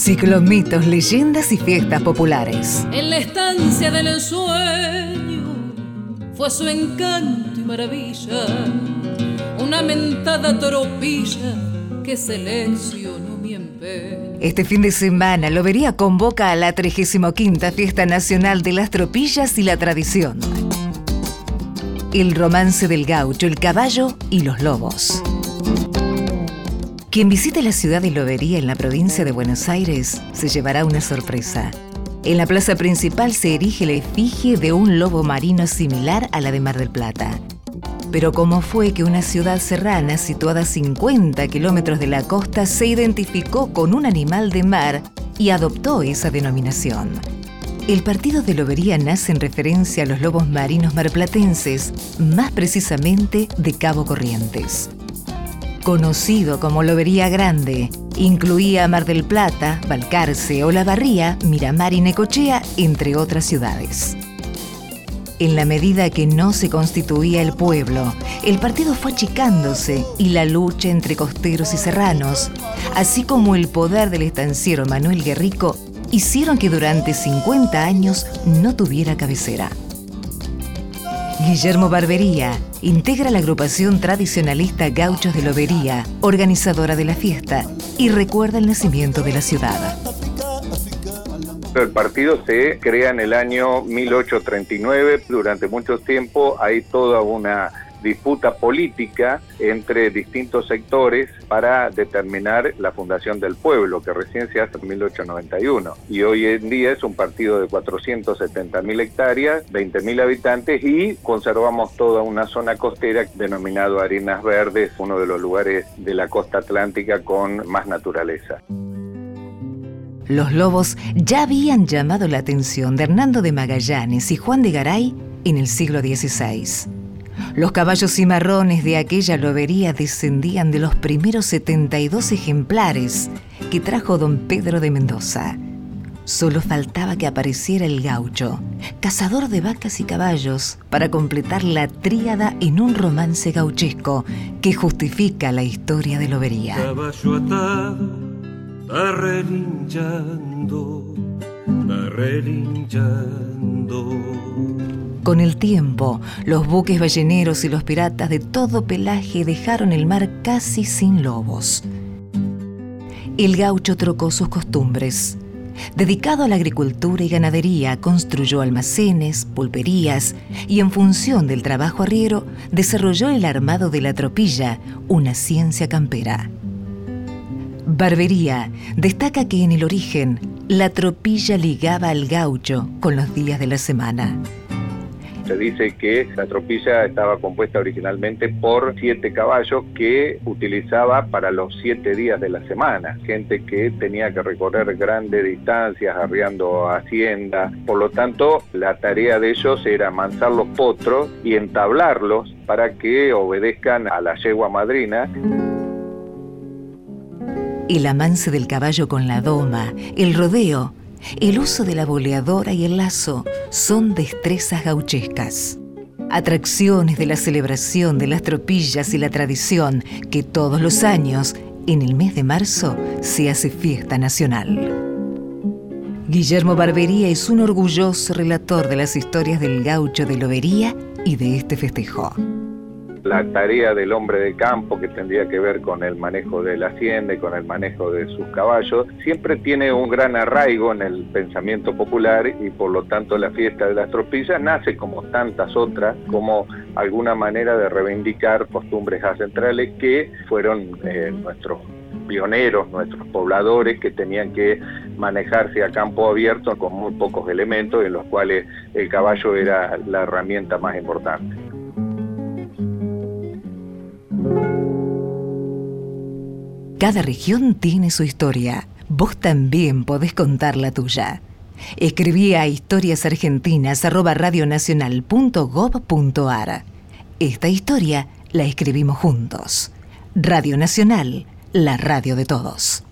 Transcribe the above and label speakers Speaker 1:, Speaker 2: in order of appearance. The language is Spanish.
Speaker 1: Ciclo mitos, leyendas y fiestas populares.
Speaker 2: En la estancia del ensueño fue su encanto y maravilla, una mentada tropilla que seleccionó mi empeño.
Speaker 1: Este fin de semana Lobería convoca a la 35 Fiesta Nacional de las Tropillas y la Tradición. El romance del gaucho, el caballo y los lobos. Quien visite la ciudad de Lobería en la provincia de Buenos Aires se llevará una sorpresa. En la plaza principal se erige la efigie de un lobo marino similar a la de Mar del Plata. Pero ¿cómo fue que una ciudad serrana situada a 50 kilómetros de la costa se identificó con un animal de mar y adoptó esa denominación? El partido de Lobería nace en referencia a los lobos marinos marplatenses, más precisamente de Cabo Corrientes conocido como Lobería Grande. Incluía Mar del Plata, Balcarce, Olavarría, Miramar y Necochea, entre otras ciudades. En la medida que no se constituía el pueblo, el partido fue achicándose y la lucha entre costeros y serranos, así como el poder del estanciero Manuel Guerrico, hicieron que durante 50 años no tuviera cabecera. Guillermo Barbería integra la agrupación tradicionalista Gauchos de Lobería, organizadora de la fiesta, y recuerda el nacimiento de la ciudad.
Speaker 3: El partido se crea en el año 1839. Durante mucho tiempo hay toda una disputa política entre distintos sectores para determinar la fundación del pueblo, que recién se hace en 1891. Y hoy en día es un partido de 470 mil hectáreas, 20 mil habitantes y conservamos toda una zona costera denominado Arenas Verdes, uno de los lugares de la costa atlántica con más naturaleza.
Speaker 1: Los lobos ya habían llamado la atención de Hernando de Magallanes y Juan de Garay en el siglo XVI. Los caballos cimarrones de aquella lobería descendían de los primeros 72 ejemplares que trajo don Pedro de Mendoza. Solo faltaba que apareciera el gaucho, cazador de vacas y caballos, para completar la tríada en un romance gauchesco que justifica la historia de Lobería.
Speaker 4: Caballo.
Speaker 1: Con el tiempo, los buques balleneros y los piratas de todo pelaje dejaron el mar casi sin lobos. El gaucho trocó sus costumbres. Dedicado a la agricultura y ganadería, construyó almacenes, pulperías y en función del trabajo arriero, desarrolló el armado de la tropilla, una ciencia campera. Barbería destaca que en el origen la tropilla ligaba al gaucho con los días de la semana.
Speaker 3: Se dice que la tropilla estaba compuesta originalmente por siete caballos que utilizaba para los siete días de la semana. Gente que tenía que recorrer grandes distancias arriando hacienda. Por lo tanto, la tarea de ellos era mansar los potros y entablarlos para que obedezcan a la yegua madrina.
Speaker 1: El amance del caballo con la doma, el rodeo, el uso de la boleadora y el lazo son destrezas gauchescas. Atracciones de la celebración de las tropillas y la tradición que todos los años, en el mes de marzo, se hace fiesta nacional. Guillermo Barbería es un orgulloso relator de las historias del gaucho de Lobería y de este festejo
Speaker 3: la tarea del hombre de campo que tendría que ver con el manejo de la hacienda y con el manejo de sus caballos, siempre tiene un gran arraigo en el pensamiento popular y por lo tanto la fiesta de las tropillas nace como tantas otras, como alguna manera de reivindicar costumbres ancestrales que fueron eh, nuestros pioneros, nuestros pobladores que tenían que manejarse a campo abierto con muy pocos elementos en los cuales el caballo era la herramienta más importante.
Speaker 1: Cada región tiene su historia. Vos también podés contar la tuya. Escribí a historiasargentinas.radionacional.gov.ar. Esta historia la escribimos juntos. Radio Nacional, la radio de todos.